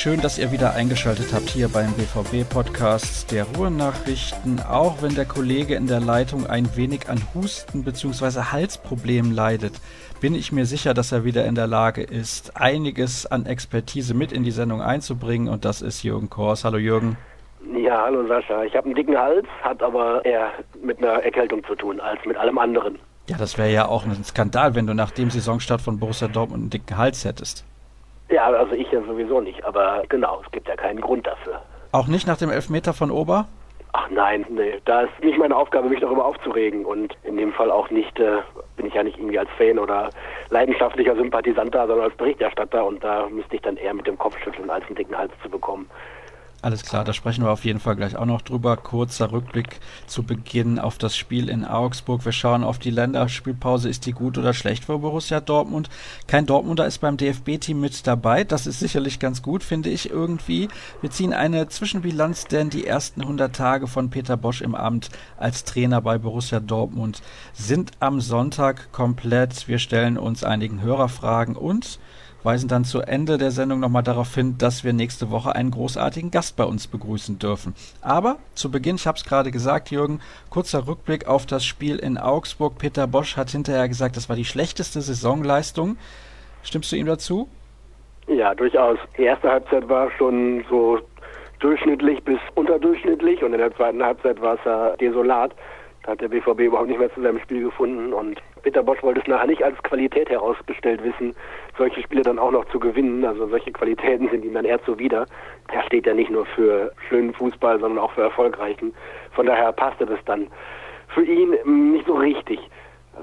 Schön, dass ihr wieder eingeschaltet habt hier beim BVB-Podcast der Ruhrnachrichten. Auch wenn der Kollege in der Leitung ein wenig an Husten bzw. Halsproblemen leidet, bin ich mir sicher, dass er wieder in der Lage ist, einiges an Expertise mit in die Sendung einzubringen. Und das ist Jürgen Kors. Hallo Jürgen. Ja, hallo Sascha. Ich habe einen dicken Hals, hat aber eher mit einer Erkältung zu tun als mit allem anderen. Ja, das wäre ja auch ein Skandal, wenn du nach dem Saisonstart von Borussia Dortmund einen dicken Hals hättest. Ja, also ich ja sowieso nicht, aber genau, es gibt ja keinen Grund dafür. Auch nicht nach dem Elfmeter von Ober? Ach nein, nee, da ist nicht meine Aufgabe, mich darüber aufzuregen und in dem Fall auch nicht, äh, bin ich ja nicht irgendwie als Fan oder leidenschaftlicher Sympathisant da, sondern als Berichterstatter und da müsste ich dann eher mit dem Kopf schütteln, als einen dicken Hals zu bekommen. Alles klar, da sprechen wir auf jeden Fall gleich auch noch drüber. Kurzer Rückblick zu Beginn auf das Spiel in Augsburg. Wir schauen auf die Länderspielpause. Ist die gut oder schlecht für Borussia Dortmund? Kein Dortmunder ist beim DFB-Team mit dabei. Das ist sicherlich ganz gut, finde ich irgendwie. Wir ziehen eine Zwischenbilanz, denn die ersten 100 Tage von Peter Bosch im Amt als Trainer bei Borussia Dortmund sind am Sonntag komplett. Wir stellen uns einigen Hörerfragen und weisen dann zu Ende der Sendung nochmal darauf hin, dass wir nächste Woche einen großartigen Gast bei uns begrüßen dürfen. Aber zu Beginn, ich habe es gerade gesagt, Jürgen, kurzer Rückblick auf das Spiel in Augsburg. Peter Bosch hat hinterher gesagt, das war die schlechteste Saisonleistung. Stimmst du ihm dazu? Ja, durchaus. Die erste Halbzeit war schon so durchschnittlich bis unterdurchschnittlich und in der zweiten Halbzeit war es ja desolat. Da hat der BVB überhaupt nicht mehr zu seinem Spiel gefunden und Peter Bosch wollte es nachher nicht als Qualität herausgestellt wissen, solche Spiele dann auch noch zu gewinnen. Also solche Qualitäten sind ihm dann eher zuwider. Er steht ja nicht nur für schönen Fußball, sondern auch für erfolgreichen. Von daher passte das dann für ihn nicht so richtig.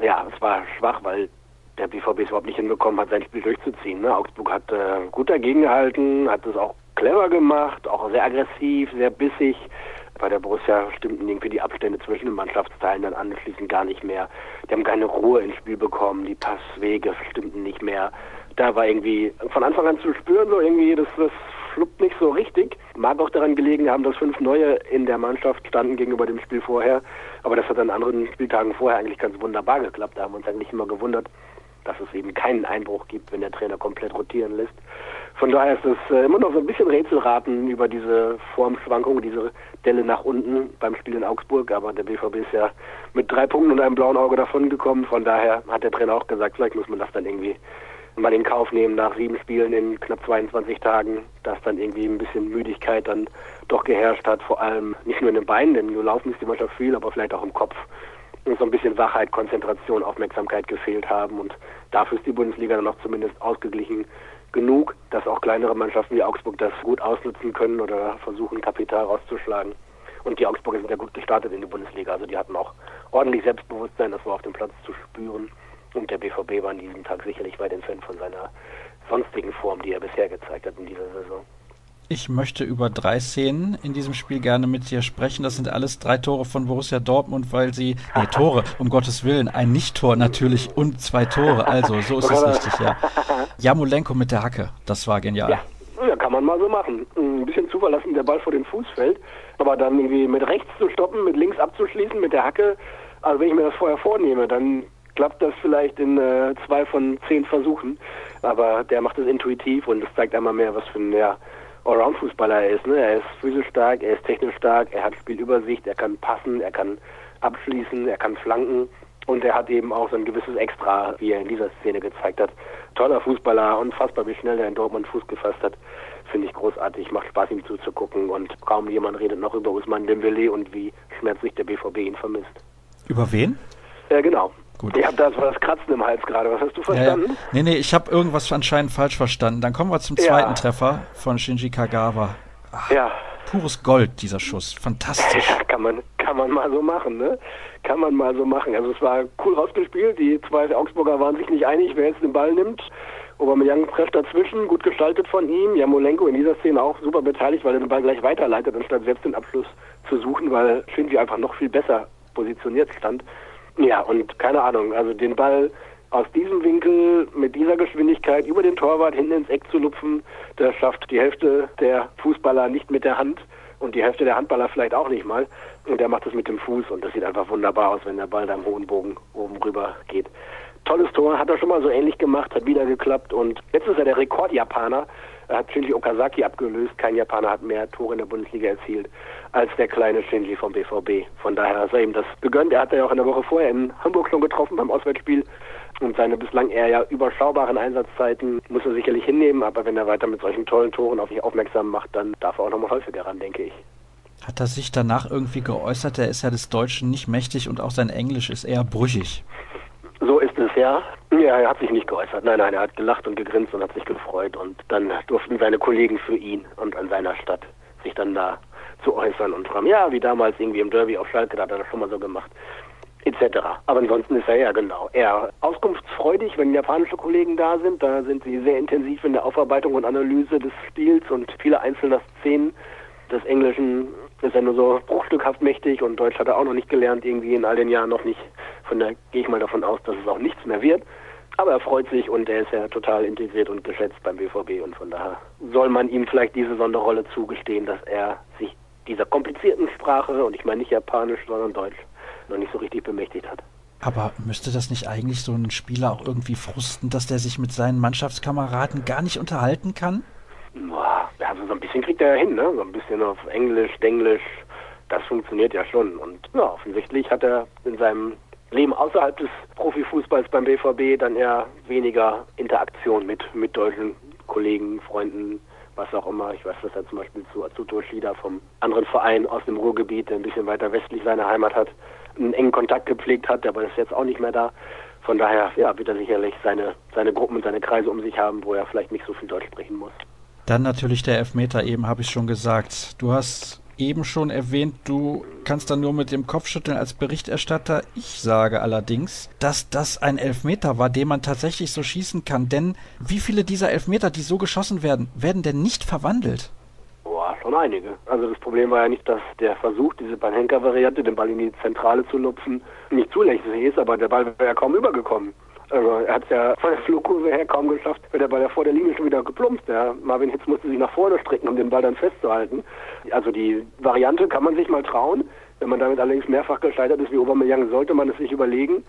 Ja, es war schwach, weil der BVB es überhaupt nicht hinbekommen hat, sein Spiel durchzuziehen. Ne? Augsburg hat äh, gut dagegen gehalten, hat es auch clever gemacht, auch sehr aggressiv, sehr bissig. Bei der Borussia stimmten irgendwie die Abstände zwischen den Mannschaftsteilen dann anschließend gar nicht mehr. Die haben keine Ruhe ins Spiel bekommen, die Passwege stimmten nicht mehr. Da war irgendwie von Anfang an zu spüren, so irgendwie, das, das fluppt nicht so richtig. Mag auch daran gelegen haben, dass fünf neue in der Mannschaft standen gegenüber dem Spiel vorher. Aber das hat an anderen Spieltagen vorher eigentlich ganz wunderbar geklappt. Da haben wir uns eigentlich immer gewundert, dass es eben keinen Einbruch gibt, wenn der Trainer komplett rotieren lässt. Von daher ist es äh, immer noch so ein bisschen Rätselraten über diese Formschwankung, diese Delle nach unten beim Spiel in Augsburg. Aber der BVB ist ja mit drei Punkten und einem blauen Auge davongekommen. Von daher hat der Trainer auch gesagt, vielleicht muss man das dann irgendwie mal in Kauf nehmen nach sieben Spielen in knapp 22 Tagen, dass dann irgendwie ein bisschen Müdigkeit dann doch geherrscht hat, vor allem nicht nur in den Beinen, denn nur laufen ist die Mannschaft viel, aber vielleicht auch im Kopf. So ein bisschen Wachheit, Konzentration, Aufmerksamkeit gefehlt haben. Und dafür ist die Bundesliga dann auch zumindest ausgeglichen genug, dass auch kleinere Mannschaften wie Augsburg das gut ausnutzen können oder versuchen, Kapital rauszuschlagen. Und die Augsburger sind ja gut gestartet in die Bundesliga. Also die hatten auch ordentlich Selbstbewusstsein, das war auf dem Platz zu spüren. Und der BVB war an diesem Tag sicherlich weit entfernt von seiner sonstigen Form, die er bisher gezeigt hat in dieser Saison. Ich möchte über drei Szenen in diesem Spiel gerne mit dir sprechen. Das sind alles drei Tore von Borussia Dortmund, weil sie, nee, Tore, um Gottes Willen, ein Nicht-Tor natürlich und zwei Tore. Also, so ist es richtig, ja. Jamolenko mit der Hacke, das war genial. Ja. ja, kann man mal so machen. Ein bisschen zuverlassen, der Ball vor den Fuß fällt, aber dann irgendwie mit rechts zu stoppen, mit links abzuschließen, mit der Hacke, also wenn ich mir das vorher vornehme, dann klappt das vielleicht in äh, zwei von zehn Versuchen, aber der macht es intuitiv und das zeigt einmal mehr, was für ein, ja, Allround-Fußballer er ist. Ne? Er ist physisch stark, er ist technisch stark, er hat Spielübersicht, er kann passen, er kann abschließen, er kann flanken und er hat eben auch so ein gewisses Extra, wie er in dieser Szene gezeigt hat. Toller Fußballer, unfassbar, wie schnell er in Dortmund Fuß gefasst hat. Finde ich großartig, macht Spaß ihm zuzugucken und kaum jemand redet noch über Usman Dembele und wie schmerzlich der BVB ihn vermisst. Über wen? Ja, genau. Gut. Ich habe da so das Kratzen im Hals gerade. Was hast du verstanden? Ja, ja. Nee, nee, ich habe irgendwas anscheinend falsch verstanden. Dann kommen wir zum zweiten ja. Treffer von Shinji Kagawa. Ach, ja. Pures Gold, dieser Schuss. Fantastisch. Ja, kann man, kann man mal so machen, ne? Kann man mal so machen. Also es war cool rausgespielt. Die zwei Augsburger waren sich nicht einig, wer jetzt den Ball nimmt. Aubameyang trifft dazwischen, gut gestaltet von ihm. Jamolenko in dieser Szene auch super beteiligt, weil er den Ball gleich weiterleitet, anstatt selbst den Abschluss zu suchen, weil Shinji einfach noch viel besser positioniert stand. Ja, und keine Ahnung, also den Ball aus diesem Winkel mit dieser Geschwindigkeit über den Torwart hinten ins Eck zu lupfen, das schafft die Hälfte der Fußballer nicht mit der Hand und die Hälfte der Handballer vielleicht auch nicht mal. Und der macht das mit dem Fuß und das sieht einfach wunderbar aus, wenn der Ball da im hohen Bogen oben rüber geht. Tolles Tor, hat er schon mal so ähnlich gemacht, hat wieder geklappt und jetzt ist er der Rekordjapaner Er hat Shinji Okazaki abgelöst. Kein Japaner hat mehr Tore in der Bundesliga erzielt als der kleine Shinji vom BVB. Von daher er ihm das gegönnt. Er hat ja auch in der Woche vorher in Hamburg schon getroffen beim Auswärtsspiel. Und seine bislang eher ja überschaubaren Einsatzzeiten muss er sicherlich hinnehmen. Aber wenn er weiter mit solchen tollen Toren auf sich aufmerksam macht, dann darf er auch nochmal häufiger ran, denke ich. Hat er sich danach irgendwie geäußert? Er ist ja des Deutschen nicht mächtig und auch sein Englisch ist eher brüchig. So ist es, ja. Ja, er hat sich nicht geäußert. Nein, nein, er hat gelacht und gegrinst und hat sich gefreut. Und dann durften seine Kollegen für ihn und an seiner Stadt sich dann da zu äußern und fragen, ja, wie damals irgendwie im Derby auf Schalke, da hat er das schon mal so gemacht, etc. Aber ansonsten ist er ja genau eher auskunftsfreudig, wenn japanische Kollegen da sind. Da sind sie sehr intensiv in der Aufarbeitung und Analyse des Spiels und viele einzelner Szenen des Englischen ist er nur so bruchstückhaft mächtig und Deutsch hat er auch noch nicht gelernt, irgendwie in all den Jahren noch nicht. Von daher gehe ich mal davon aus, dass es auch nichts mehr wird. Aber er freut sich und er ist ja total integriert und geschätzt beim BVB und von daher soll man ihm vielleicht diese Sonderrolle zugestehen, dass er sich dieser komplizierten Sprache, und ich meine nicht Japanisch, sondern Deutsch, noch nicht so richtig bemächtigt hat. Aber müsste das nicht eigentlich so einen Spieler auch irgendwie frusten, dass der sich mit seinen Mannschaftskameraden gar nicht unterhalten kann? Boah, also so ein bisschen kriegt er ja hin, ne? So ein bisschen auf Englisch, Englisch, das funktioniert ja schon. Und ja, offensichtlich hat er in seinem Leben außerhalb des Profifußballs beim BVB dann eher weniger Interaktion mit, mit deutschen Kollegen, Freunden, was auch immer. Ich weiß, dass er zum Beispiel zu Azuto Shida vom anderen Verein aus dem Ruhrgebiet, der ein bisschen weiter westlich seine Heimat hat, einen engen Kontakt gepflegt hat, aber ist jetzt auch nicht mehr da. Von daher ja, wird er sicherlich seine, seine Gruppen und seine Kreise um sich haben, wo er vielleicht nicht so viel Deutsch sprechen muss. Dann natürlich der Elfmeter, eben habe ich schon gesagt. Du hast eben schon erwähnt, du kannst dann nur mit dem Kopf schütteln als Berichterstatter. Ich sage allerdings, dass das ein Elfmeter war, den man tatsächlich so schießen kann. Denn wie viele dieser Elfmeter, die so geschossen werden, werden denn nicht verwandelt? Boah, schon einige. Also das Problem war ja nicht, dass der Versuch, diese Panenka-Variante, den Ball in die Zentrale zu lupfen, nicht zulässig ist, aber der Ball wäre ja kaum übergekommen. Also er hat es ja von der Flugkurve her kaum geschafft, wird der Ball ja vor der Linie schon wieder geplumpst. Ja. Marvin Hitz musste sich nach vorne strecken, um den Ball dann festzuhalten. Also die Variante kann man sich mal trauen. Wenn man damit allerdings mehrfach gescheitert ist wie Aubameyang, sollte man es sich überlegen.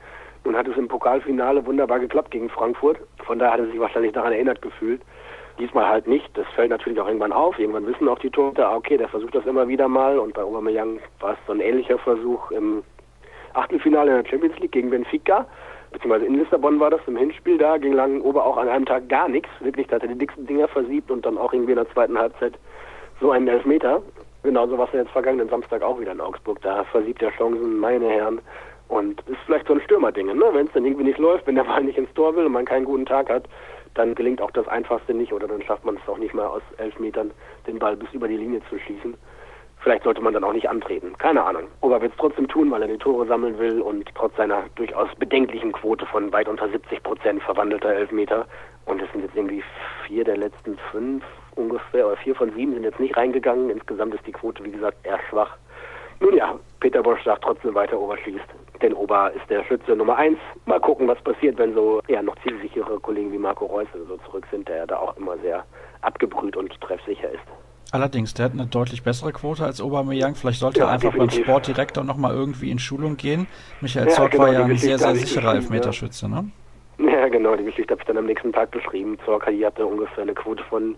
Nun hat es im Pokalfinale wunderbar geklappt gegen Frankfurt. Von daher hat er sich wahrscheinlich daran erinnert gefühlt. Diesmal halt nicht. Das fällt natürlich auch irgendwann auf. Irgendwann wissen auch die Torhüter, ah, okay, der versucht das immer wieder mal. Und bei Aubameyang war es so ein ähnlicher Versuch im Achtelfinale in der Champions League gegen Benfica beziehungsweise in Lissabon war das im Hinspiel da, ging lang Ober auch an einem Tag gar nichts. Wirklich, da hat er die dicksten Dinger versiebt und dann auch irgendwie in der zweiten Halbzeit so einen Elfmeter. Genauso was er jetzt vergangenen Samstag auch wieder in Augsburg. Da versiebt er Chancen, meine Herren. Und ist vielleicht so ein Stürmerding, ne? Wenn es dann irgendwie nicht läuft, wenn der Ball nicht ins Tor will und man keinen guten Tag hat, dann gelingt auch das Einfachste nicht oder dann schafft man es auch nicht mal aus elf Metern, den Ball bis über die Linie zu schießen. Vielleicht sollte man dann auch nicht antreten. Keine Ahnung. Oder wird es trotzdem tun, weil er die Tore sammeln will und trotz seiner durchaus bedenklichen Quote von weit unter 70 Prozent verwandelter Elfmeter. Und es sind jetzt irgendwie vier der letzten fünf ungefähr, oder vier von sieben sind jetzt nicht reingegangen. Insgesamt ist die Quote, wie gesagt, eher schwach. Nun ja, Peter Bosch sagt trotzdem weiter Ober schießt. Denn Ober ist der Schütze Nummer eins. Mal gucken, was passiert, wenn so eher noch zielsichere Kollegen wie Marco Reus so zurück sind, der ja da auch immer sehr abgebrüht und treffsicher ist. Allerdings, der hat eine deutlich bessere Quote als Aubameyang. Vielleicht sollte ja, er einfach definitiv. beim Sportdirektor nochmal irgendwie in Schulung gehen. Michael ja, Zorc genau, war ja ein sehr, sehr sicherer Elfmeterschütze, ne? Ja, genau, die Geschichte habe ich dann am nächsten Tag beschrieben. Zorc hatte ungefähr eine Quote von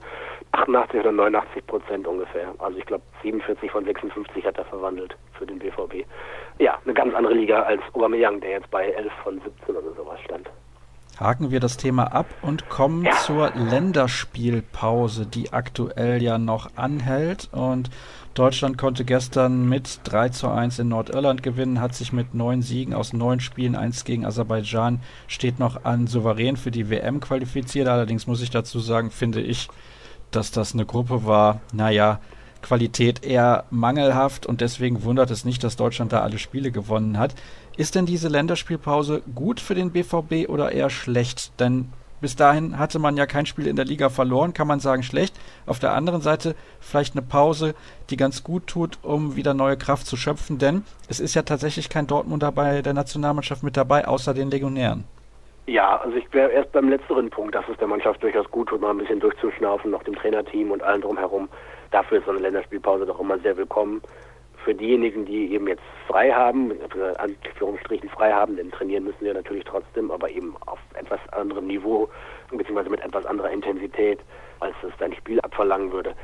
88 oder 89 Prozent ungefähr. Also ich glaube 47 von 56 hat er verwandelt für den BVB. Ja, eine ganz andere Liga als Aubameyang, der jetzt bei 11 von 17 oder sowas stand. Haken wir das Thema ab und kommen zur Länderspielpause, die aktuell ja noch anhält. Und Deutschland konnte gestern mit 3 zu 1 in Nordirland gewinnen, hat sich mit neun Siegen aus neun Spielen, eins gegen Aserbaidschan, steht noch an souverän für die WM qualifiziert. Allerdings muss ich dazu sagen, finde ich, dass das eine Gruppe war, naja, Qualität eher mangelhaft und deswegen wundert es nicht, dass Deutschland da alle Spiele gewonnen hat. Ist denn diese Länderspielpause gut für den BVB oder eher schlecht? Denn bis dahin hatte man ja kein Spiel in der Liga verloren, kann man sagen schlecht. Auf der anderen Seite vielleicht eine Pause, die ganz gut tut, um wieder neue Kraft zu schöpfen, denn es ist ja tatsächlich kein Dortmunder bei der Nationalmannschaft mit dabei, außer den Legionären. Ja, also ich wäre erst beim letzteren Punkt, dass es der Mannschaft durchaus gut tut, mal ein bisschen durchzuschnaufen, noch dem Trainerteam und allen drumherum. Dafür ist so eine Länderspielpause doch immer sehr willkommen. für diejenigen, die eben jetzt frei haben, Anführungsstrichen frei haben, denn trainieren müssen wir natürlich trotzdem, aber eben auf etwas anderem Niveau, beziehungsweise mit etwas anderer Intensität, als es dein Spiel abverlangen würde.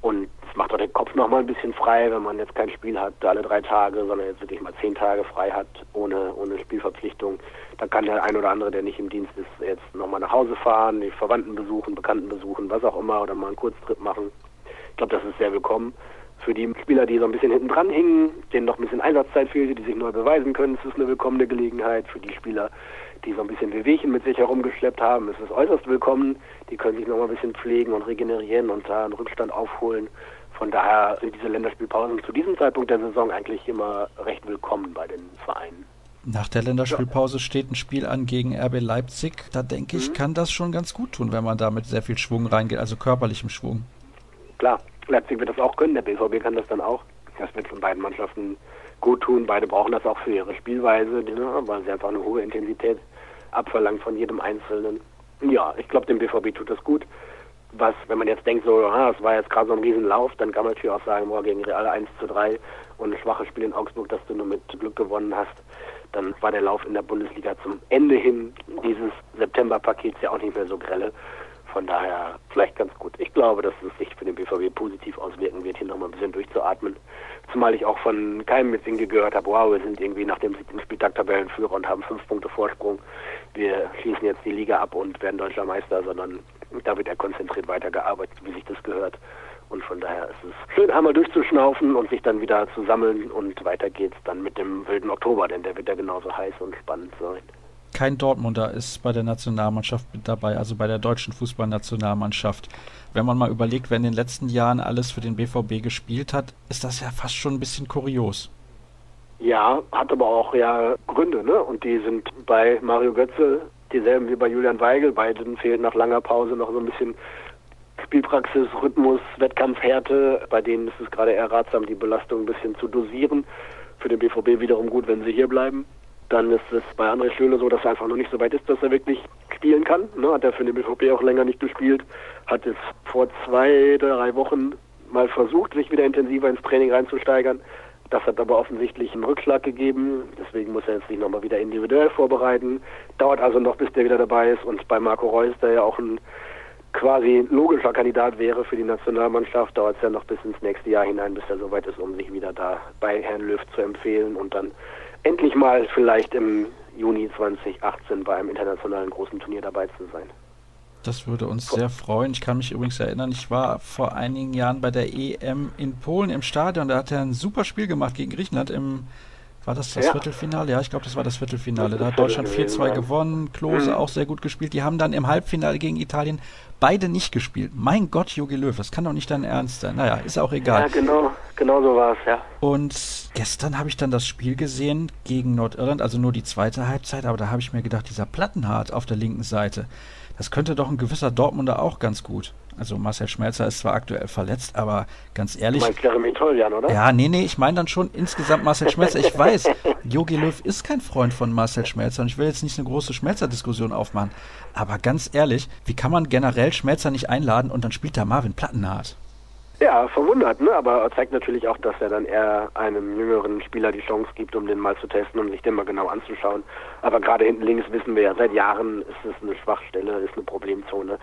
Und es macht auch den Kopf nochmal ein bisschen frei, wenn man jetzt kein Spiel hat alle drei Tage, sondern jetzt wirklich mal zehn Tage frei hat, ohne, ohne Spielverpflichtung. Da kann der ein oder andere, der nicht im Dienst ist, jetzt nochmal nach Hause fahren, die Verwandten besuchen, Bekannten besuchen, was auch immer, oder mal einen Kurztrip machen. Ich glaube, das ist sehr willkommen. Für die Spieler, die so ein bisschen hinten dran hingen, denen noch ein bisschen Einsatzzeit fehlte, die sich neu beweisen können, ist es eine willkommene Gelegenheit. Für die Spieler, die so ein bisschen Wehwehchen mit sich herumgeschleppt haben, ist es äußerst willkommen. Die können sich nochmal ein bisschen pflegen und regenerieren und da einen Rückstand aufholen. Von daher sind diese Länderspielpausen zu diesem Zeitpunkt der Saison eigentlich immer recht willkommen bei den Vereinen. Nach der Länderspielpause steht ein Spiel an gegen RB Leipzig. Da denke ich, mhm. kann das schon ganz gut tun, wenn man da mit sehr viel Schwung reingeht, also körperlichem Schwung. Klar, Leipzig wird das auch können, der BVB kann das dann auch. Das wird von beiden Mannschaften gut tun. Beide brauchen das auch für ihre Spielweise, ne, weil sie einfach eine hohe Intensität abverlangt von jedem Einzelnen. Ja, ich glaube, dem BVB tut das gut. Was, wenn man jetzt denkt, so, ah, es war jetzt gerade so ein Riesenlauf, dann kann man natürlich auch sagen, boah, gegen Real 1 zu 3 und ein schwaches Spiel in Augsburg, das du nur mit Glück gewonnen hast, dann war der Lauf in der Bundesliga zum Ende hin dieses September-Pakets ja auch nicht mehr so grelle. Von daher vielleicht ganz gut. Ich glaube, dass es sich für den BVB positiv auswirken wird, hier nochmal ein bisschen durchzuatmen. Zumal ich auch von keinem mit Singe gehört habe, wow, wir sind irgendwie nach dem siebten Spieltag Tabellenführer und haben fünf Punkte Vorsprung. Wir schließen jetzt die Liga ab und werden deutscher Meister, sondern da wird er konzentriert weitergearbeitet, wie sich das gehört. Und von daher ist es schön, einmal durchzuschnaufen und sich dann wieder zu sammeln und weiter geht's dann mit dem wilden Oktober, denn der wird ja genauso heiß und spannend sein kein Dortmunder ist bei der Nationalmannschaft mit dabei, also bei der deutschen Fußballnationalmannschaft. Wenn man mal überlegt, wer in den letzten Jahren alles für den BVB gespielt hat, ist das ja fast schon ein bisschen kurios. Ja, hat aber auch ja Gründe, ne? Und die sind bei Mario Götze dieselben wie bei Julian Weigel. Beiden fehlt nach langer Pause noch so ein bisschen Spielpraxis, Rhythmus, Wettkampfhärte. Bei denen ist es gerade eher ratsam, die Belastung ein bisschen zu dosieren. Für den BVB wiederum gut, wenn sie hier bleiben. Dann ist es bei André Schöne so, dass er einfach noch nicht so weit ist, dass er wirklich spielen kann. Ne? Hat er für den BVB auch länger nicht gespielt. Hat es vor zwei, drei Wochen mal versucht, sich wieder intensiver ins Training reinzusteigern. Das hat aber offensichtlich einen Rückschlag gegeben. Deswegen muss er jetzt sich nochmal wieder individuell vorbereiten. Dauert also noch, bis der wieder dabei ist. Und bei Marco Reus, der ja auch ein quasi logischer Kandidat wäre für die Nationalmannschaft, dauert es ja noch bis ins nächste Jahr hinein, bis er soweit ist, um sich wieder da bei Herrn Löw zu empfehlen und dann endlich mal vielleicht im Juni 2018 bei einem internationalen großen Turnier dabei zu sein. Das würde uns sehr freuen. Ich kann mich übrigens erinnern, ich war vor einigen Jahren bei der EM in Polen im Stadion. Da hat er ein super Spiel gemacht gegen Griechenland im war das das ja. Viertelfinale? Ja, ich glaube, das war das Viertelfinale. Da hat Deutschland 4-2 gewonnen, Klose mhm. auch sehr gut gespielt. Die haben dann im Halbfinale gegen Italien beide nicht gespielt. Mein Gott, Jogi Löw, das kann doch nicht dein Ernst sein. Naja, ist auch egal. Ja, genau, genau so war es, ja. Und gestern habe ich dann das Spiel gesehen gegen Nordirland, also nur die zweite Halbzeit, aber da habe ich mir gedacht, dieser Plattenhart auf der linken Seite, das könnte doch ein gewisser Dortmunder auch ganz gut. Also Marcel Schmelzer ist zwar aktuell verletzt, aber ganz ehrlich. Du meinst Jeremy Toljan, oder? Ja, nee, nee, ich meine dann schon insgesamt Marcel Schmelzer. Ich weiß, Jogi Löw ist kein Freund von Marcel Schmelzer und ich will jetzt nicht eine große Schmelzer-Diskussion aufmachen. Aber ganz ehrlich, wie kann man generell Schmelzer nicht einladen und dann spielt da Marvin Plattenhardt? Ja, verwundert, ne? aber zeigt natürlich auch, dass er dann eher einem jüngeren Spieler die Chance gibt, um den mal zu testen und sich den mal genau anzuschauen. Aber gerade hinten links wissen wir ja, seit Jahren ist es eine Schwachstelle, ist eine Problemzone.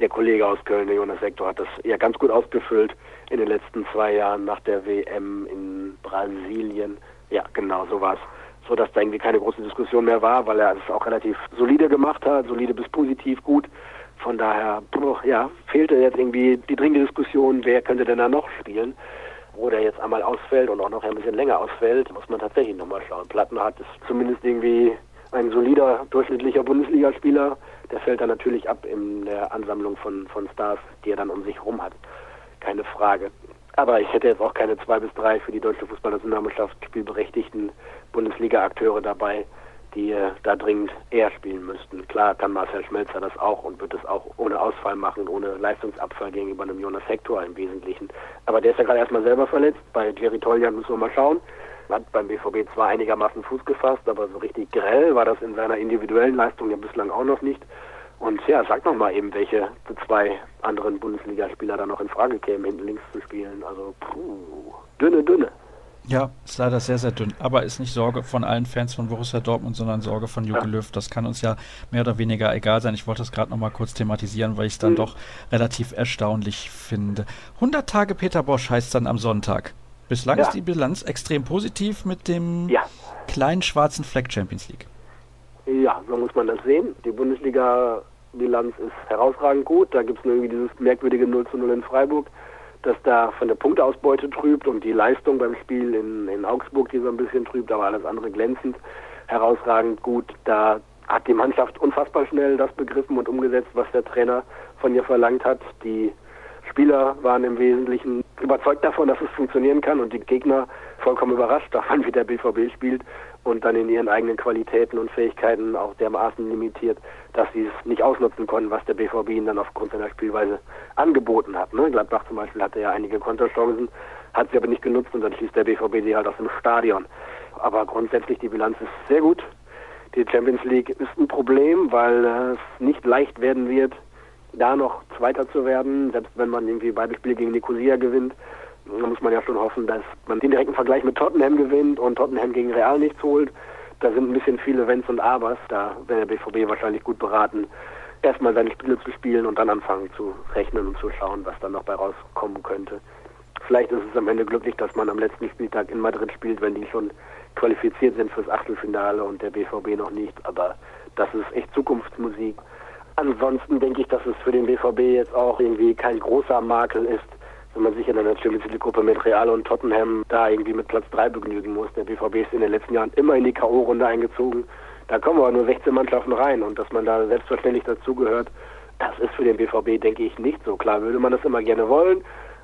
Der Kollege aus Köln, der Jonas Sektor, hat das ja ganz gut ausgefüllt in den letzten zwei Jahren nach der WM in Brasilien. Ja, genau, so war's. So dass da irgendwie keine große Diskussion mehr war, weil er es auch relativ solide gemacht hat, solide bis positiv gut. Von daher, ja, fehlte jetzt irgendwie die dringende Diskussion, wer könnte denn da noch spielen. Wo der jetzt einmal ausfällt und auch noch ein bisschen länger ausfällt, muss man tatsächlich nochmal schauen. Plattenhardt ist zumindest irgendwie ein solider, durchschnittlicher Bundesligaspieler. Der fällt dann natürlich ab in der Ansammlung von, von Stars, die er dann um sich herum hat. Keine Frage. Aber ich hätte jetzt auch keine zwei bis drei für die deutsche Fußballnationalmannschaft spielberechtigten Bundesliga-Akteure dabei, die äh, da dringend eher spielen müssten. Klar kann Marcel Schmelzer das auch und wird es auch ohne Ausfall machen, ohne Leistungsabfall gegenüber einem Jonas Hector im Wesentlichen. Aber der ist ja gerade erstmal selber verletzt. Bei Jerry Toljan müssen wir mal schauen. Hat beim BVB zwar einigermaßen Fuß gefasst, aber so richtig grell war das in seiner individuellen Leistung ja bislang auch noch nicht. Und ja, sag noch mal eben, welche zwei anderen Bundesligaspieler da noch in Frage kämen, hinten links zu spielen. Also, puh, dünne, dünne. Ja, ist leider sehr, sehr dünn. Aber ist nicht Sorge von allen Fans von Borussia Dortmund, sondern Sorge von Jogi. Löw. Das kann uns ja mehr oder weniger egal sein. Ich wollte das gerade nochmal kurz thematisieren, weil ich es dann mhm. doch relativ erstaunlich finde. 100 Tage Peter Bosch heißt dann am Sonntag. Bislang ja. ist die Bilanz extrem positiv mit dem ja. kleinen schwarzen Fleck Champions League. Ja, so muss man das sehen. Die Bundesliga-Bilanz ist herausragend gut. Da gibt es nur irgendwie dieses merkwürdige 0 zu 0 in Freiburg das da von der Punktausbeute trübt und die Leistung beim Spiel in, in Augsburg, die so ein bisschen trübt, aber alles andere glänzend, herausragend gut. Da hat die Mannschaft unfassbar schnell das begriffen und umgesetzt, was der Trainer von ihr verlangt hat. Die Spieler waren im Wesentlichen überzeugt davon, dass es funktionieren kann und die Gegner vollkommen überrascht davon, wie der BVB spielt und dann in ihren eigenen Qualitäten und Fähigkeiten auch dermaßen limitiert, dass sie es nicht ausnutzen konnten, was der BVB ihnen dann aufgrund seiner Spielweise angeboten hat. Ne? Gladbach zum Beispiel hatte ja einige Konterchancen, hat sie aber nicht genutzt und dann schließt der BVB sie halt aus dem Stadion. Aber grundsätzlich die Bilanz ist sehr gut. Die Champions League ist ein Problem, weil es nicht leicht werden wird, da noch Zweiter zu werden, selbst wenn man irgendwie beide Spiele gegen Nicosia gewinnt. Da muss man ja schon hoffen, dass man den direkten Vergleich mit Tottenham gewinnt und Tottenham gegen Real nichts holt. Da sind ein bisschen viele Wenns und Abers. Da wäre der BVB wahrscheinlich gut beraten, erstmal seine Spiele zu spielen und dann anfangen zu rechnen und zu schauen, was dann noch bei rauskommen könnte. Vielleicht ist es am Ende glücklich, dass man am letzten Spieltag in Madrid spielt, wenn die schon qualifiziert sind fürs Achtelfinale und der BVB noch nicht. Aber das ist echt Zukunftsmusik. Ansonsten denke ich, dass es für den BVB jetzt auch irgendwie kein großer Makel ist, wenn man sich in einer Champions League Gruppe mit Real und Tottenham da irgendwie mit Platz 3 begnügen muss. Der BVB ist in den letzten Jahren immer in die K.O.-Runde eingezogen. Da kommen aber nur 16 Mannschaften rein und dass man da selbstverständlich dazugehört, das ist für den BVB, denke ich, nicht so. Klar würde man das immer gerne wollen.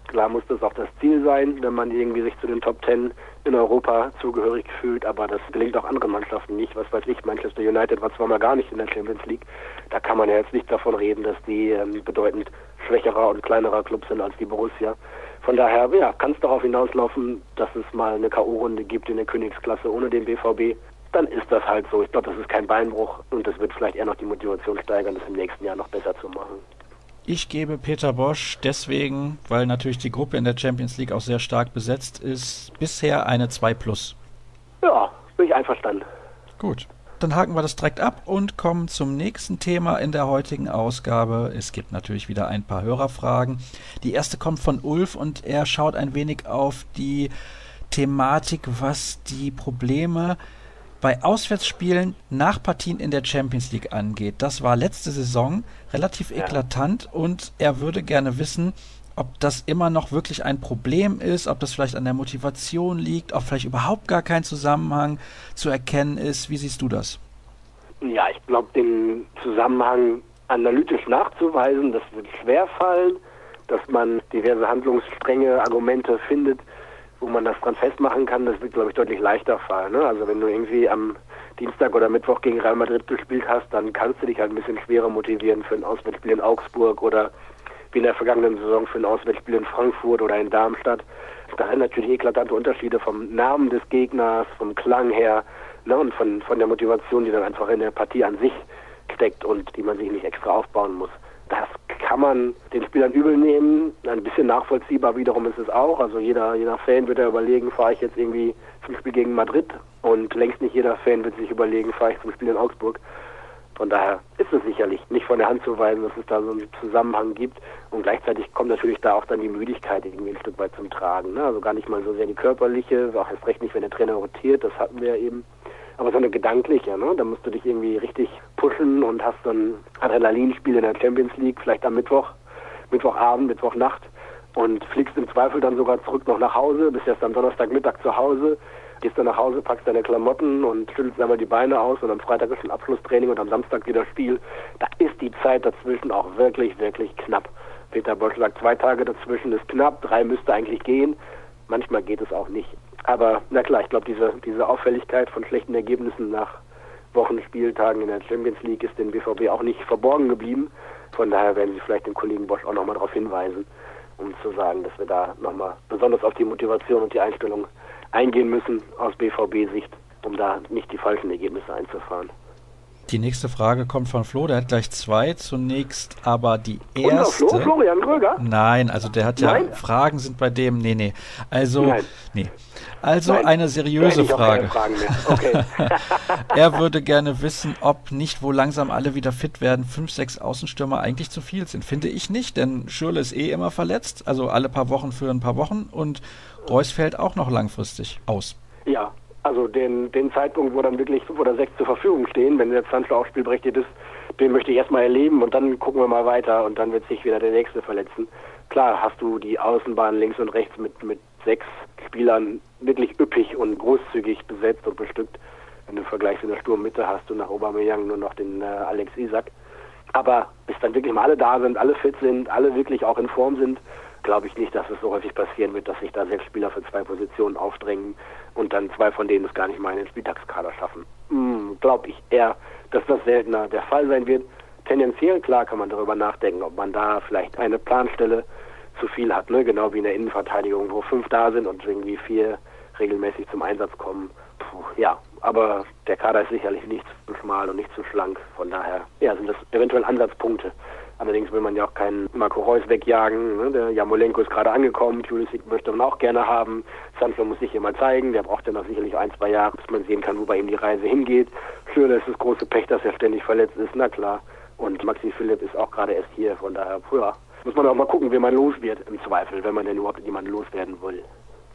Klar muss das auch das Ziel sein, wenn man irgendwie sich zu den Top Ten in Europa zugehörig fühlt, aber das gelingt auch anderen Mannschaften nicht. Was weiß ich, Manchester United war zwar mal gar nicht in der Champions League, da kann man ja jetzt nicht davon reden, dass die ähm, bedeutend schwächerer und kleinerer Club sind als die Borussia. Von daher, ja, kann es darauf hinauslaufen, dass es mal eine K.O.-Runde gibt in der Königsklasse ohne den BVB. Dann ist das halt so. Ich glaube, das ist kein Beinbruch und das wird vielleicht eher noch die Motivation steigern, das im nächsten Jahr noch besser zu machen. Ich gebe Peter Bosch deswegen, weil natürlich die Gruppe in der Champions League auch sehr stark besetzt ist, bisher eine 2 plus. Ja, bin ich einverstanden. Gut. Dann haken wir das direkt ab und kommen zum nächsten Thema in der heutigen Ausgabe. Es gibt natürlich wieder ein paar Hörerfragen. Die erste kommt von Ulf und er schaut ein wenig auf die Thematik, was die Probleme bei Auswärtsspielen nach Partien in der Champions League angeht. Das war letzte Saison relativ ja. eklatant und er würde gerne wissen, ob das immer noch wirklich ein Problem ist, ob das vielleicht an der Motivation liegt, ob vielleicht überhaupt gar kein Zusammenhang zu erkennen ist. Wie siehst du das? Ja, ich glaube, den Zusammenhang analytisch nachzuweisen, das wird schwer fallen, dass man diverse handlungsstrenge Argumente findet, wo man das dran festmachen kann, das wird, glaube ich, deutlich leichter fallen. Ne? Also wenn du irgendwie am Dienstag oder Mittwoch gegen Real Madrid gespielt hast, dann kannst du dich halt ein bisschen schwerer motivieren für ein Auswärtsspiel in Augsburg oder wie in der vergangenen Saison für ein Auswärtsspiel in Frankfurt oder in Darmstadt. Da sind natürlich eklatante Unterschiede vom Namen des Gegners, vom Klang her ne, und von, von der Motivation, die dann einfach in der Partie an sich steckt und die man sich nicht extra aufbauen muss. Das kann man den Spielern übel nehmen. Ein bisschen nachvollziehbar wiederum ist es auch. Also jeder, jeder Fan wird ja überlegen, fahre ich jetzt irgendwie zum Spiel gegen Madrid und längst nicht jeder Fan wird sich überlegen, fahre ich zum Spiel in Augsburg. Von daher ist es sicherlich nicht von der Hand zu weisen, dass es da so einen Zusammenhang gibt. Und gleichzeitig kommt natürlich da auch dann die Müdigkeit irgendwie ein Stück weit zum Tragen. Ne? Also gar nicht mal so sehr die körperliche, auch erst recht nicht, wenn der Trainer rotiert, das hatten wir ja eben aber so eine gedankliche, ne? Da musst du dich irgendwie richtig pushen und hast so ein Adrenalinspiel in der Champions League, vielleicht am Mittwoch, Mittwochabend, Mittwochnacht und fliegst im Zweifel dann sogar zurück noch nach Hause, bist erst am Donnerstagmittag zu Hause, gehst dann nach Hause, packst deine Klamotten und schüttelst einmal die Beine aus und am Freitag ist ein Abschlusstraining und am Samstag wieder Spiel. Da ist die Zeit dazwischen auch wirklich, wirklich knapp. Peter Bosch sagt, zwei Tage dazwischen ist knapp, drei müsste eigentlich gehen. Manchmal geht es auch nicht. Aber na klar, ich glaube, diese, diese Auffälligkeit von schlechten Ergebnissen nach Wochen, Spieltagen in der Champions League ist dem BVB auch nicht verborgen geblieben. Von daher werden Sie vielleicht den Kollegen Bosch auch nochmal darauf hinweisen, um zu sagen, dass wir da nochmal besonders auf die Motivation und die Einstellung eingehen müssen aus BVB-Sicht, um da nicht die falschen Ergebnisse einzufahren. Die nächste Frage kommt von Flo, der hat gleich zwei. Zunächst aber die erste. Unser Flo, Florian Gröger? Nein, also der hat ja Nein? Fragen sind bei dem. Nee, nee. Also, Nein. nee. Also Nein. eine seriöse Frage. Okay. Er würde gerne wissen, ob nicht, wo langsam alle wieder fit werden, fünf, sechs Außenstürmer eigentlich zu viel sind. Finde ich nicht, denn Schürle ist eh immer verletzt, also alle paar Wochen für ein paar Wochen und Reus fällt auch noch langfristig aus. ja, also den, den Zeitpunkt, wo dann wirklich fünf oder sechs zur Verfügung stehen, wenn der Sancho auch spielberechtigt ist, den möchte ich erstmal erleben und dann gucken wir mal weiter und dann wird sich wieder der nächste verletzen. Klar hast du die Außenbahn links und rechts mit, mit sechs Spielern wirklich üppig und großzügig besetzt und bestückt. Wenn du vergleichst in der Sturmmitte hast du nach Aubameyang nur noch den äh, Alex Isak. Aber bis dann wirklich mal alle da sind, alle fit sind, alle wirklich auch in Form sind, glaube ich nicht, dass es so häufig passieren wird, dass sich da sechs Spieler für zwei Positionen aufdrängen und dann zwei von denen es gar nicht mal in den Spieltagskader schaffen. Hm, glaube ich eher, dass das seltener der Fall sein wird. Tendenziell klar kann man darüber nachdenken, ob man da vielleicht eine Planstelle zu viel hat, ne? genau wie in der Innenverteidigung, wo fünf da sind und irgendwie vier regelmäßig zum Einsatz kommen. Puh, ja, aber der Kader ist sicherlich nicht zu schmal und nicht zu schlank. Von daher ja, sind das eventuell Ansatzpunkte. Allerdings will man ja auch keinen Marco Reus wegjagen. Ne? Der Jamolenko ist gerade angekommen, Pulisic möchte man auch gerne haben. Sancho muss sich hier mal zeigen. Der braucht ja noch sicherlich ein, zwei Jahre, bis man sehen kann, wo bei ihm die Reise hingeht. Schürle ist das große Pech, dass er ständig verletzt ist, na klar. Und Maxi Philipp ist auch gerade erst hier, von daher, ja, muss man auch mal gucken, wie man los wird im Zweifel, wenn man denn überhaupt jemanden loswerden will.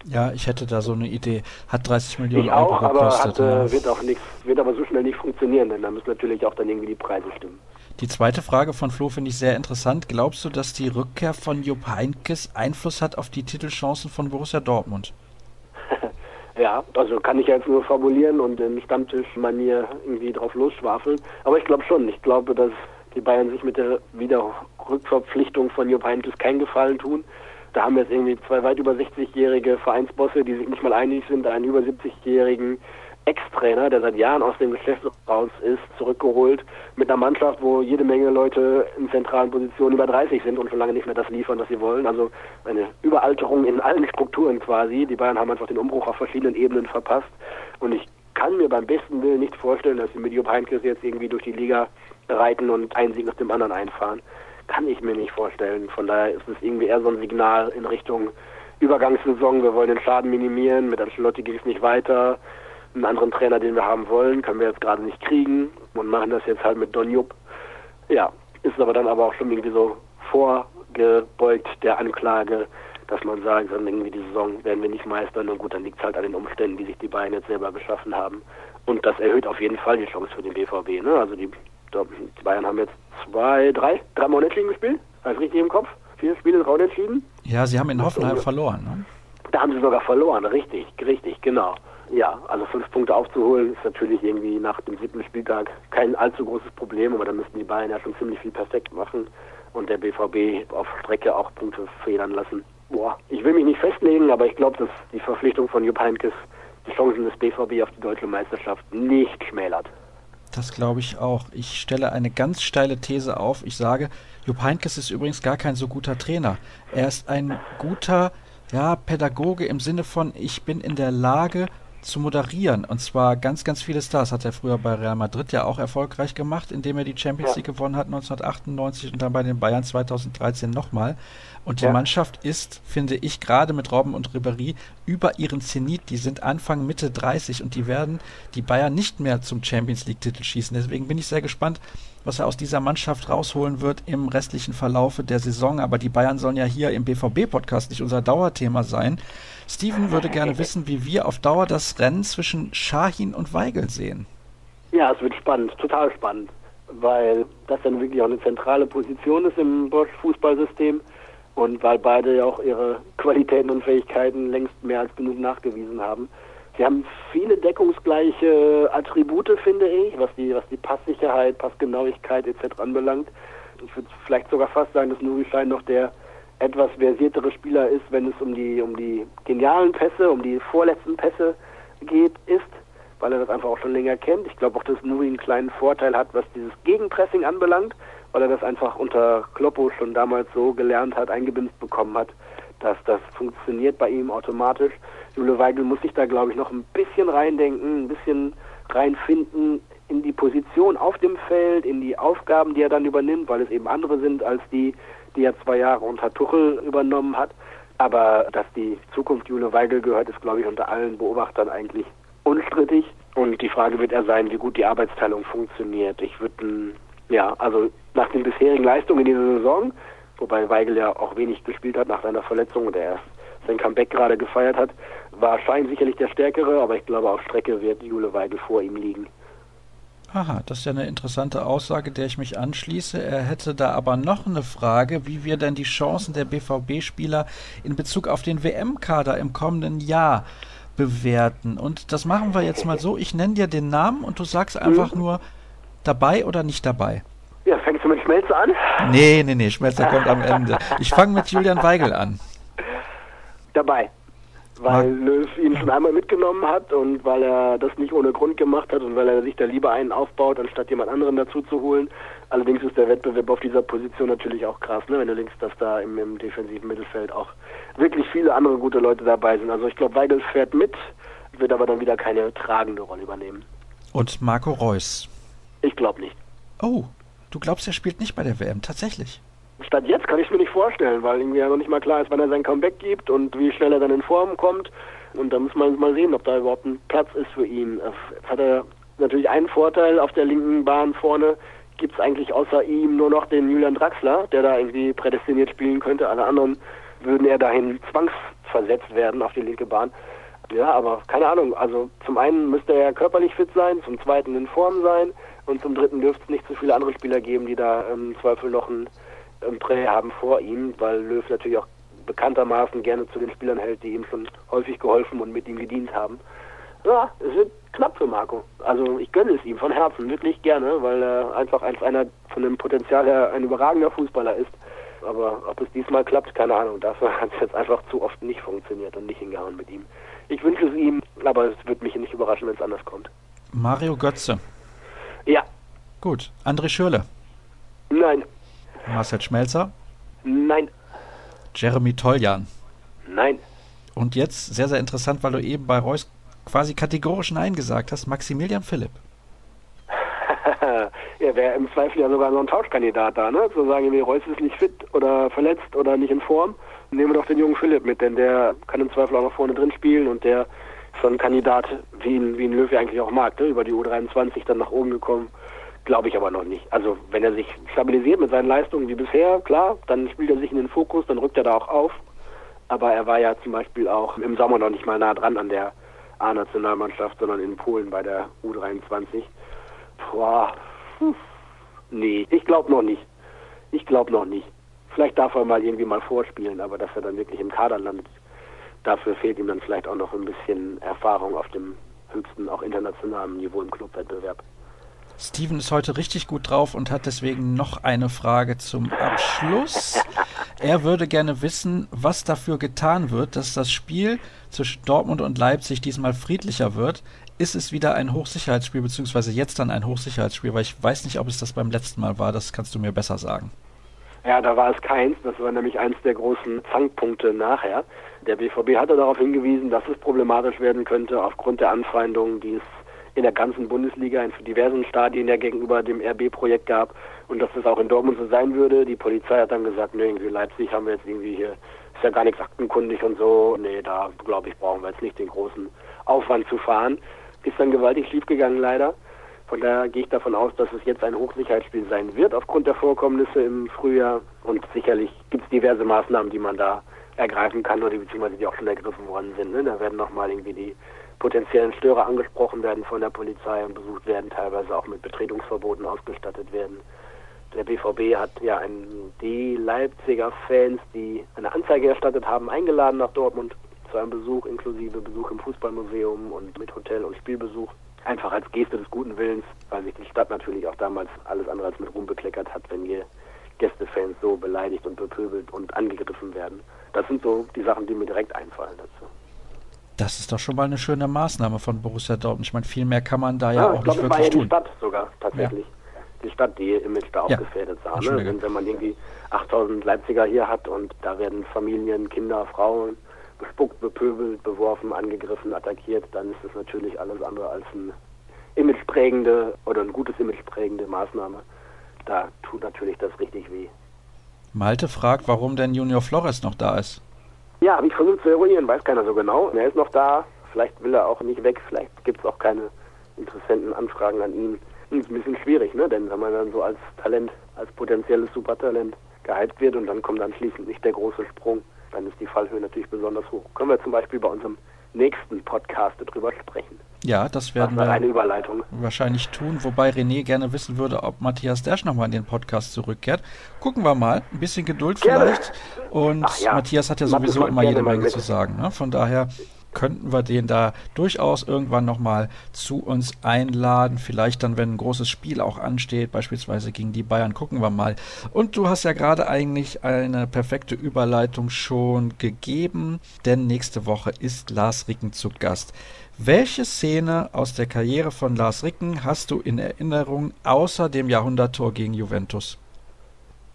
Ja, ich hätte da so eine Idee. Hat 30 Millionen Ich auch, Euro aber gekostet. hat, ja. äh, wird auch nichts, wird aber so schnell nicht funktionieren, denn da müssen natürlich auch dann irgendwie die Preise stimmen. Die zweite Frage von Flo finde ich sehr interessant. Glaubst du, dass die Rückkehr von Jupp Heynckes Einfluss hat auf die Titelchancen von Borussia Dortmund? Ja, also kann ich jetzt nur formulieren und in Stammtischmanier irgendwie drauf losschwafeln. Aber ich glaube schon. Ich glaube, dass die Bayern sich mit der Wiederrückverpflichtung von Jupp Heynckes keinen Gefallen tun. Da haben wir jetzt irgendwie zwei weit über 60-jährige Vereinsbosse, die sich nicht mal einig sind, einen über 70-jährigen Ex-Trainer, der seit Jahren aus dem Geschäft raus ist, zurückgeholt mit einer Mannschaft, wo jede Menge Leute in zentralen Positionen über 30 sind und schon lange nicht mehr das liefern, was sie wollen. Also eine Überalterung in allen Strukturen quasi. Die Bayern haben einfach den Umbruch auf verschiedenen Ebenen verpasst. Und ich kann mir beim besten Willen nicht vorstellen, dass sie mit Jupp Heynckes jetzt irgendwie durch die Liga reiten und einen Sieg nach dem anderen einfahren. Kann ich mir nicht vorstellen. Von daher ist es irgendwie eher so ein Signal in Richtung Übergangssaison. Wir wollen den Schaden minimieren. Mit Ancelotti geht es nicht weiter. Einen anderen Trainer, den wir haben wollen, können wir jetzt gerade nicht kriegen und machen das jetzt halt mit Don Jupp. Ja, ist aber dann aber auch schon irgendwie so vorgebeugt der Anklage, dass man sagt, dann irgendwie die Saison werden wir nicht meistern und gut, dann liegt es halt an den Umständen, die sich die Bayern jetzt selber geschaffen haben. Und das erhöht auf jeden Fall die Chance für den BVB. Ne? Also die, die Bayern haben jetzt zwei, drei, dreimal unentschieden gespielt, habe ich richtig im Kopf? Vier Spiele, drei unentschieden. Ja, sie haben in Hoffenheim verloren. Ne? Da haben sie sogar verloren, richtig, richtig, genau. Ja, also fünf Punkte aufzuholen ist natürlich irgendwie nach dem siebten Spieltag kein allzu großes Problem, aber da müssten die Bayern ja schon ziemlich viel perfekt machen und der BVB auf Strecke auch Punkte federn lassen. Boah, ich will mich nicht festlegen, aber ich glaube, dass die Verpflichtung von Jupp Heynckes die Chancen des BVB auf die deutsche Meisterschaft nicht schmälert. Das glaube ich auch. Ich stelle eine ganz steile These auf. Ich sage, Jupp Heynckes ist übrigens gar kein so guter Trainer. Er ist ein guter ja, Pädagoge im Sinne von, ich bin in der Lage zu moderieren. Und zwar ganz, ganz viele Stars hat er früher bei Real Madrid ja auch erfolgreich gemacht, indem er die Champions. League gewonnen hat 1998 und dann bei den Bayern 2013 nochmal. Und die Ja. Mannschaft ist, finde ich, gerade mit Robben und Ribéry über ihren Zenit. Die sind Anfang, Mitte 30 und die werden die Bayern nicht mehr zum Champions League-Titel schießen. Deswegen bin ich sehr gespannt, was er aus dieser Mannschaft rausholen wird im restlichen Verlaufe der Saison. Aber die Bayern sollen ja hier im BVB-Podcast nicht unser Dauerthema sein. Steven würde gerne wissen, wie wir auf Dauer das Rennen zwischen Shahin und Weigel sehen. Ja, es wird spannend, total spannend, weil das dann wirklich auch eine zentrale Position ist im Bosch-Fußballsystem und weil beide ja auch ihre Qualitäten und Fähigkeiten längst mehr als genug nachgewiesen haben. Sie haben viele deckungsgleiche Attribute, finde ich, was die, was die Passsicherheit, Passgenauigkeit etc. anbelangt. Ich würde vielleicht sogar fast sagen, dass Nuri Schein noch der etwas versiertere Spieler ist, wenn es um die, um die genialen Pässe, um die vorletzten Pässe geht, ist weil er das einfach auch schon länger kennt. Ich glaube auch, dass Nuri einen kleinen Vorteil hat, was dieses Gegenpressing anbelangt, weil er das einfach unter Kloppo schon damals so gelernt hat, eingebimst bekommen hat, dass das funktioniert bei ihm automatisch. Jule Weigel muss sich da, glaube ich, noch ein bisschen reindenken, ein bisschen reinfinden in die Position auf dem Feld, in die Aufgaben, die er dann übernimmt, weil es eben andere sind als die, die er zwei Jahre unter Tuchel übernommen hat. Aber dass die Zukunft Jule Weigel gehört, ist, glaube ich, unter allen Beobachtern eigentlich unstrittig. Und die Frage wird er sein, wie gut die Arbeitsteilung funktioniert. Ich würde, ja, also nach den bisherigen Leistungen in dieser Saison, wobei Weigel ja auch wenig gespielt hat nach seiner Verletzung und er erst sein Comeback gerade gefeiert hat, war Schein sicherlich der Stärkere, aber ich glaube, auf Strecke wird Jule Weigel vor ihm liegen. Aha, das ist ja eine interessante Aussage, der ich mich anschließe. Er hätte da aber noch eine Frage, wie wir denn die Chancen der BVB-Spieler in Bezug auf den WM-Kader im kommenden Jahr bewerten. Und das machen wir jetzt mal so. Ich nenne dir den Namen und du sagst einfach mhm. nur dabei oder nicht dabei. Ja, fängst du mit Schmelzer an? Nee, nee, nee, Schmelzer kommt am Ende. Ich fange mit Julian Weigel an. Dabei weil Löw ihn schon einmal mitgenommen hat und weil er das nicht ohne Grund gemacht hat und weil er sich da lieber einen aufbaut, anstatt jemand anderen dazu zu holen. Allerdings ist der Wettbewerb auf dieser Position natürlich auch krass, ne? wenn du links, dass da im, im defensiven Mittelfeld auch wirklich viele andere gute Leute dabei sind. Also ich glaube, Weigel fährt mit, wird aber dann wieder keine tragende Rolle übernehmen. Und Marco Reus? Ich glaube nicht. Oh, du glaubst, er spielt nicht bei der WM, tatsächlich? Statt jetzt kann ich es mir nicht vorstellen, weil irgendwie ja noch nicht mal klar ist, wann er sein Comeback gibt und wie schnell er dann in Form kommt. Und da muss man mal sehen, ob da überhaupt ein Platz ist für ihn. Jetzt hat er natürlich einen Vorteil auf der linken Bahn vorne. Gibt es eigentlich außer ihm nur noch den Julian Draxler, der da irgendwie prädestiniert spielen könnte. Alle anderen würden eher dahin zwangsversetzt werden auf die linke Bahn. Ja, aber keine Ahnung. Also zum einen müsste er körperlich fit sein, zum zweiten in Form sein und zum dritten dürfte es nicht so viele andere Spieler geben, die da im Zweifel noch ein im Prä haben vor ihm, weil Löw natürlich auch bekanntermaßen gerne zu den Spielern hält, die ihm schon häufig geholfen und mit ihm gedient haben. Ja, es wird knapp für Marco. Also ich gönne es ihm von Herzen, wirklich gerne, weil er einfach als einer von dem Potenzial her ein überragender Fußballer ist. Aber ob es diesmal klappt, keine Ahnung. Dafür hat es jetzt einfach zu oft nicht funktioniert und nicht hingehauen mit ihm. Ich wünsche es ihm, aber es wird mich nicht überraschen, wenn es anders kommt. Mario Götze. Ja. Gut. André Schürle. Nein. Marcel Schmelzer? Nein. Jeremy Toljan? Nein. Und jetzt, sehr, sehr interessant, weil du eben bei Reus quasi kategorisch Nein gesagt hast, Maximilian Philipp. er wäre im Zweifel ja sogar so ein Tauschkandidat da, ne? Zu sagen, Reus ist nicht fit oder verletzt oder nicht in Form. Nehmen wir doch den jungen Philipp mit, denn der kann im Zweifel auch noch vorne drin spielen und der so ein Kandidat, wie ihn, wie ihn Löw eigentlich auch mag, ne? über die U23 dann nach oben gekommen. Glaube ich aber noch nicht. Also wenn er sich stabilisiert mit seinen Leistungen wie bisher, klar, dann spielt er sich in den Fokus, dann rückt er da auch auf. Aber er war ja zum Beispiel auch im Sommer noch nicht mal nah dran an der A-Nationalmannschaft, sondern in Polen bei der U23. Boah, hm. nee, ich glaube noch nicht. Ich glaube noch nicht. Vielleicht darf er mal irgendwie mal vorspielen, aber dass er dann wirklich im Kader landet, dafür fehlt ihm dann vielleicht auch noch ein bisschen Erfahrung auf dem höchsten, auch internationalen Niveau im Clubwettbewerb. Steven ist heute richtig gut drauf und hat deswegen noch eine Frage zum Abschluss. Er würde gerne wissen, was dafür getan wird, dass das Spiel zwischen Dortmund und Leipzig diesmal friedlicher wird. Ist es wieder ein Hochsicherheitsspiel, beziehungsweise jetzt dann ein Hochsicherheitsspiel? Weil ich weiß nicht, ob es das beim letzten Mal war. Das kannst du mir besser sagen. Ja, da war es keins. Das war nämlich eins der großen Fangpunkte nachher. Der BVB hatte darauf hingewiesen, dass es problematisch werden könnte aufgrund der Anfeindungen, die es in der ganzen Bundesliga in diversen Stadien ja gegenüber dem RB-Projekt gab und dass das auch in Dortmund so sein würde. Die Polizei hat dann gesagt, nee, irgendwie Leipzig haben wir jetzt irgendwie hier, ist ja gar nichts aktenkundig und so. Nee, da glaube ich, brauchen wir jetzt nicht den großen Aufwand zu fahren. Ist dann gewaltig schiefgegangen leider. Von daher gehe ich davon aus, dass es jetzt ein Hochsicherheitsspiel sein wird aufgrund der Vorkommnisse im Frühjahr. Und sicherlich gibt es diverse Maßnahmen, die man da ergreifen kann oder beziehungsweise die auch schon ergriffen worden sind. Ne? Da werden nochmal irgendwie die potenziellen Störer angesprochen werden von der Polizei und besucht werden, teilweise auch mit Betretungsverboten ausgestattet werden. Der BVB hat ja einen, die Leipziger Fans, die eine Anzeige erstattet haben, eingeladen nach Dortmund zu einem Besuch inklusive Besuch im Fußballmuseum und mit Hotel- und Spielbesuch. Einfach als Geste des guten Willens, weil sich die Stadt natürlich auch damals alles andere als mit Ruhm bekleckert hat, wenn hier Gästefans so beleidigt und bepöbelt und angegriffen werden. Das sind so die Sachen, die mir direkt einfallen dazu. Das ist doch schon mal eine schöne Maßnahme von Borussia Dortmund. Ich meine, viel mehr kann man da ja, ja auch glaub, nicht wirklich tun. die Stadt sogar tatsächlich. Ja. Die Stadt, die ihr Image da auch ja. gefährdet sah. Ne? Wenn, wenn man irgendwie 8000 Leipziger hier hat und da werden Familien, Kinder, Frauen bespuckt, bepöbelt, beworfen, angegriffen, attackiert, dann ist das natürlich alles andere als ein imageprägende oder ein gutes imageprägende Maßnahme. Da tut natürlich das richtig weh. Malte fragt, warum denn Junior Flores noch da ist. Ja, habe ich versucht zu eruieren, weiß keiner so genau. Er ist noch da, vielleicht will er auch nicht weg, vielleicht gibt es auch keine interessenten Anfragen an ihn. Ist ein bisschen schwierig, ne? Denn wenn man dann so als Talent, als potenzielles Supertalent gehypt wird und dann kommt anschließend nicht der große Sprung, dann ist die Fallhöhe natürlich besonders hoch. Können wir zum Beispiel bei unserem nächsten Podcast darüber sprechen. Ja, das werden Das wir wahrscheinlich tun, wobei René gerne wissen würde, ob Matthias Dersch nochmal in den Podcast zurückkehrt. Gucken wir mal, ein bisschen Geduld Gerne. vielleicht. Und ja, Matthias hat ja sowieso immer jede Menge zu sagen. Ne? Von daher könnten wir den da durchaus irgendwann nochmal zu uns einladen. Vielleicht dann, wenn ein großes Spiel auch ansteht, beispielsweise gegen die Bayern, gucken wir mal. Und du hast ja gerade eigentlich eine perfekte Überleitung schon gegeben, denn nächste Woche ist Lars Ricken zu Gast. Welche Szene aus der Karriere von Lars Ricken hast du in Erinnerung außer dem Jahrhunderttor gegen Juventus?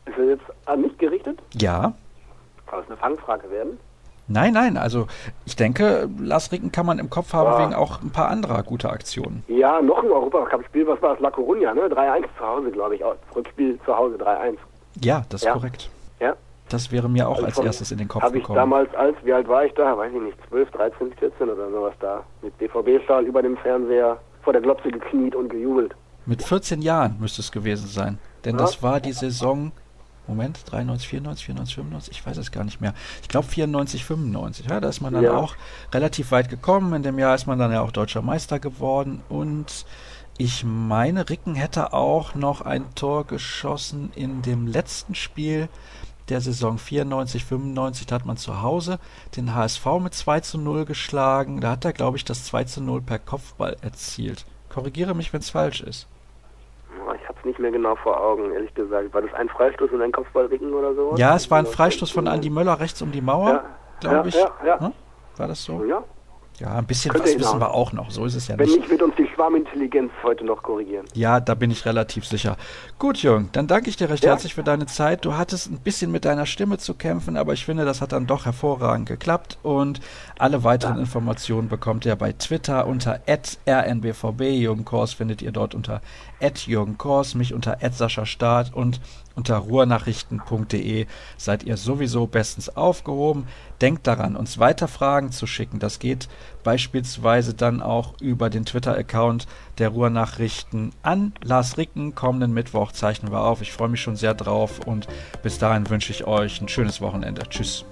Ist er jetzt an mich gerichtet? Ja. Soll es eine Fangfrage werden? Nein, nein, also ich denke, Lars Ricken kann man im Kopf haben Ja. wegen auch ein paar anderer guter Aktionen. Ja, noch ein Europacup-Spiel, was war es? La Coruña, ne? 3-1 zu Hause, glaube ich. auch. Rückspiel zu Hause 3-1. Ja, das ist Ja. korrekt. Ja. Das wäre mir auch Also als erstes in den Kopf Habe ich gekommen. damals als, wie alt war ich da? Weiß ich nicht, 12, 13, 14 oder sowas da. Mit DVB-Stahl über dem Fernseher vor der Glotze gekniet und gejubelt. Mit 14 Jahren müsste es gewesen sein. Denn Ja. das war die Saison, Moment, 93, 94, 94, 95, ich weiß es gar nicht mehr. Ich glaube 94, 95. Ja, da ist man dann Ja. auch relativ weit gekommen. In dem Jahr ist man dann ja auch deutscher Meister geworden. Und ich meine, Ricken hätte auch noch ein Tor geschossen in dem letzten Spiel der Saison 94, 95. Da hat man zu Hause den HSV mit 2 zu 0 geschlagen. Da hat er, glaube ich, das 2 zu 0 per Kopfball erzielt. Korrigiere mich, wenn es falsch ist. Oh, Ich habe es nicht mehr genau vor Augen, ehrlich gesagt. War das ein Freistoß und ein Kopfballringen oder so? Ja, es war ein Freistoß von Andi Möller rechts um die Mauer, Ja, glaube ja, ich. ja, ja. Hm? War das so? Ja. Ja, ein bisschen Könnte was wissen wir auch noch. So ist es ja Wenn nicht. nicht, wird uns die Schwarmintelligenz heute noch korrigieren. Ja, da bin ich relativ sicher. Gut, Jürgen, dann danke ich dir recht Ja. herzlich für deine Zeit. Du hattest ein bisschen mit deiner Stimme zu kämpfen, aber ich finde, das hat dann doch hervorragend geklappt. Und alle weiteren Informationen bekommt ihr bei Twitter unter rnbvb. Jürgen Kors findet ihr dort unter Jürgen Kors, mich unter Sascha Staat und unter ruhrnachrichten.de seid ihr sowieso bestens aufgehoben. Denkt daran, uns weiter Fragen zu schicken. Das geht beispielsweise dann auch über den Twitter-Account der Ruhrnachrichten an Lars Ricken. Kommenden Mittwoch zeichnen wir auf. Ich freue mich schon sehr drauf und bis dahin wünsche ich euch ein schönes Wochenende. Tschüss.